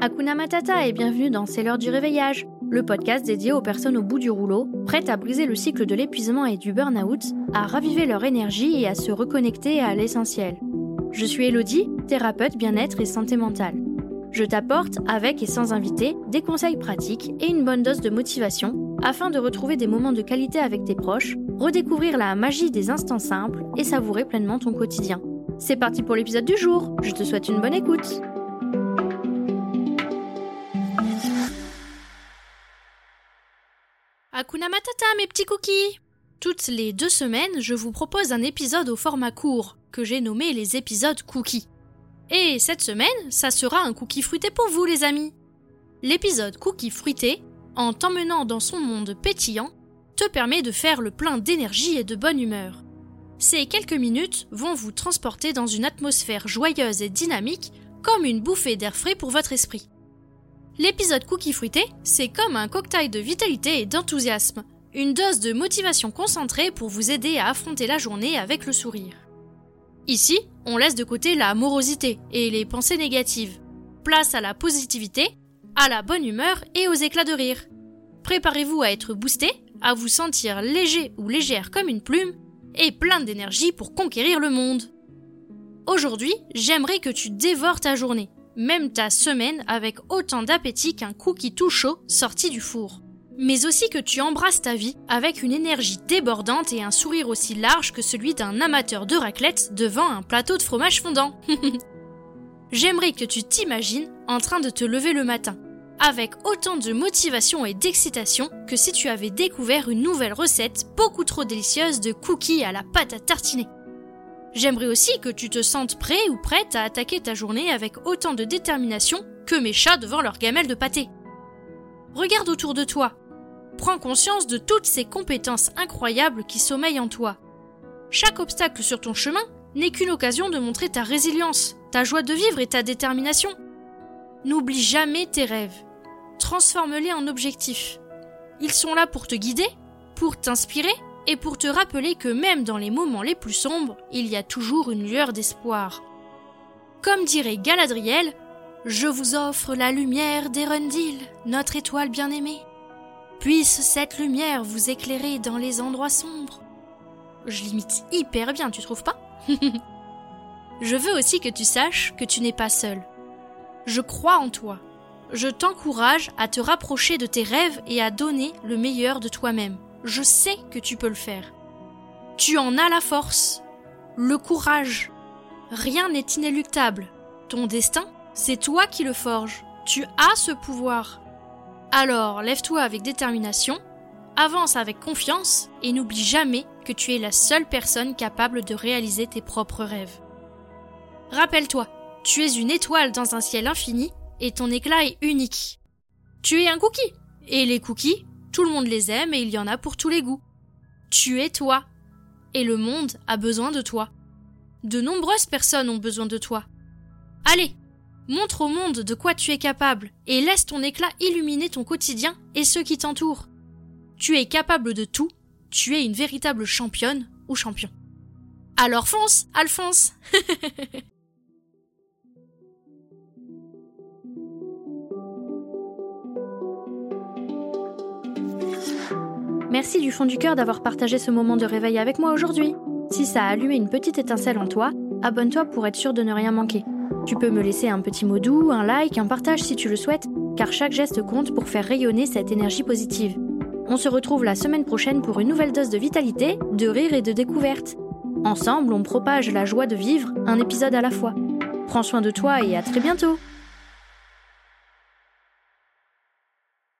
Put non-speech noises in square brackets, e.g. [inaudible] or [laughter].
Hakuna Matata et bienvenue dans C'est l'heure du réveillage, le podcast dédié aux personnes au bout du rouleau, prêtes à briser le cycle de l'épuisement et du burn-out, à raviver leur énergie et à se reconnecter à l'essentiel. Je suis Elodie, thérapeute bien-être et santé mentale. Je t'apporte, avec et sans invité, des conseils pratiques et une bonne dose de motivation afin de retrouver des moments de qualité avec tes proches, redécouvrir la magie des instants simples et savourer pleinement ton quotidien. C'est parti pour l'épisode du jour, je te souhaite une bonne écoute. Hakuna Matata, mes petits cookies Toutes les deux semaines, je vous propose un épisode au format court, que j'ai nommé les épisodes cookies. Et cette semaine, ça sera un cookie fruité pour vous, les amis. L'épisode cookie fruité, en t'emmenant dans son monde pétillant, te permet de faire le plein d'énergie et de bonne humeur. Ces quelques minutes vont vous transporter dans une atmosphère joyeuse et dynamique, comme une bouffée d'air frais pour votre esprit. L'épisode Cookie Fruité, c'est comme un cocktail de vitalité et d'enthousiasme, une dose de motivation concentrée pour vous aider à affronter la journée avec le sourire. Ici, on laisse de côté la morosité et les pensées négatives. Place à la positivité, à la bonne humeur et aux éclats de rire. Préparez-vous à être boosté, à vous sentir léger ou légère comme une plume, et plein d'énergie pour conquérir le monde. Aujourd'hui, j'aimerais que tu dévores ta journée, même ta semaine avec autant d'appétit qu'un cookie tout chaud sorti du four. Mais aussi que tu embrasses ta vie avec une énergie débordante et un sourire aussi large que celui d'un amateur de raclette devant un plateau de fromage fondant. [laughs] J'aimerais que tu t'imagines en train de te lever le matin, avec autant de motivation et d'excitation que si tu avais découvert une nouvelle recette beaucoup trop délicieuse de cookies à la pâte à tartiner. J'aimerais aussi que tu te sentes prêt ou prête à attaquer ta journée avec autant de détermination que mes chats devant leur gamelle de pâté. Regarde autour de toi. Prends conscience de toutes ces compétences incroyables qui sommeillent en toi. Chaque obstacle sur ton chemin n'est qu'une occasion de montrer ta résilience, ta joie de vivre et ta détermination. N'oublie jamais tes rêves. Transforme-les en objectifs. Ils sont là pour te guider, pour t'inspirer et pour te rappeler que même dans les moments les plus sombres, il y a toujours une lueur d'espoir. Comme dirait Galadriel, je vous offre la lumière d'Erendil, notre étoile bien-aimée. Puisse cette lumière vous éclairer dans les endroits sombres. Je l'imite hyper bien, tu trouves pas? [laughs] Je veux aussi que tu saches que tu n'es pas seul. Je crois en toi. Je t'encourage à te rapprocher de tes rêves et à donner le meilleur de toi-même je sais que tu peux le faire. Tu en as la force, le courage. Rien n'est inéluctable. Ton destin, c'est toi qui le forges. Tu as ce pouvoir. Alors lève-toi avec détermination, avance avec confiance et n'oublie jamais que tu es la seule personne capable de réaliser tes propres rêves. Rappelle-toi, tu es une étoile dans un ciel infini et ton éclat est unique. Tu es un cookie et les cookies, tout le monde les aime et il y en a pour tous les goûts. Tu es toi. Et le monde a besoin de toi. De nombreuses personnes ont besoin de toi. Allez, montre au monde de quoi tu es capable et laisse ton éclat illuminer ton quotidien et ceux qui t'entourent. Tu es capable de tout, tu es une véritable championne ou champion. Alors fonce, Alphonse [laughs] Merci du fond du cœur d'avoir partagé ce moment de réveil avec moi aujourd'hui. Si ça a allumé une petite étincelle en toi, abonne-toi pour être sûr de ne rien manquer. Tu peux me laisser un petit mot doux, un like, un partage si tu le souhaites, car chaque geste compte pour faire rayonner cette énergie positive. On se retrouve la semaine prochaine pour une nouvelle dose de vitalité, de rire et de découverte. Ensemble, on propage la joie de vivre, un épisode à la fois. Prends soin de toi et à très bientôt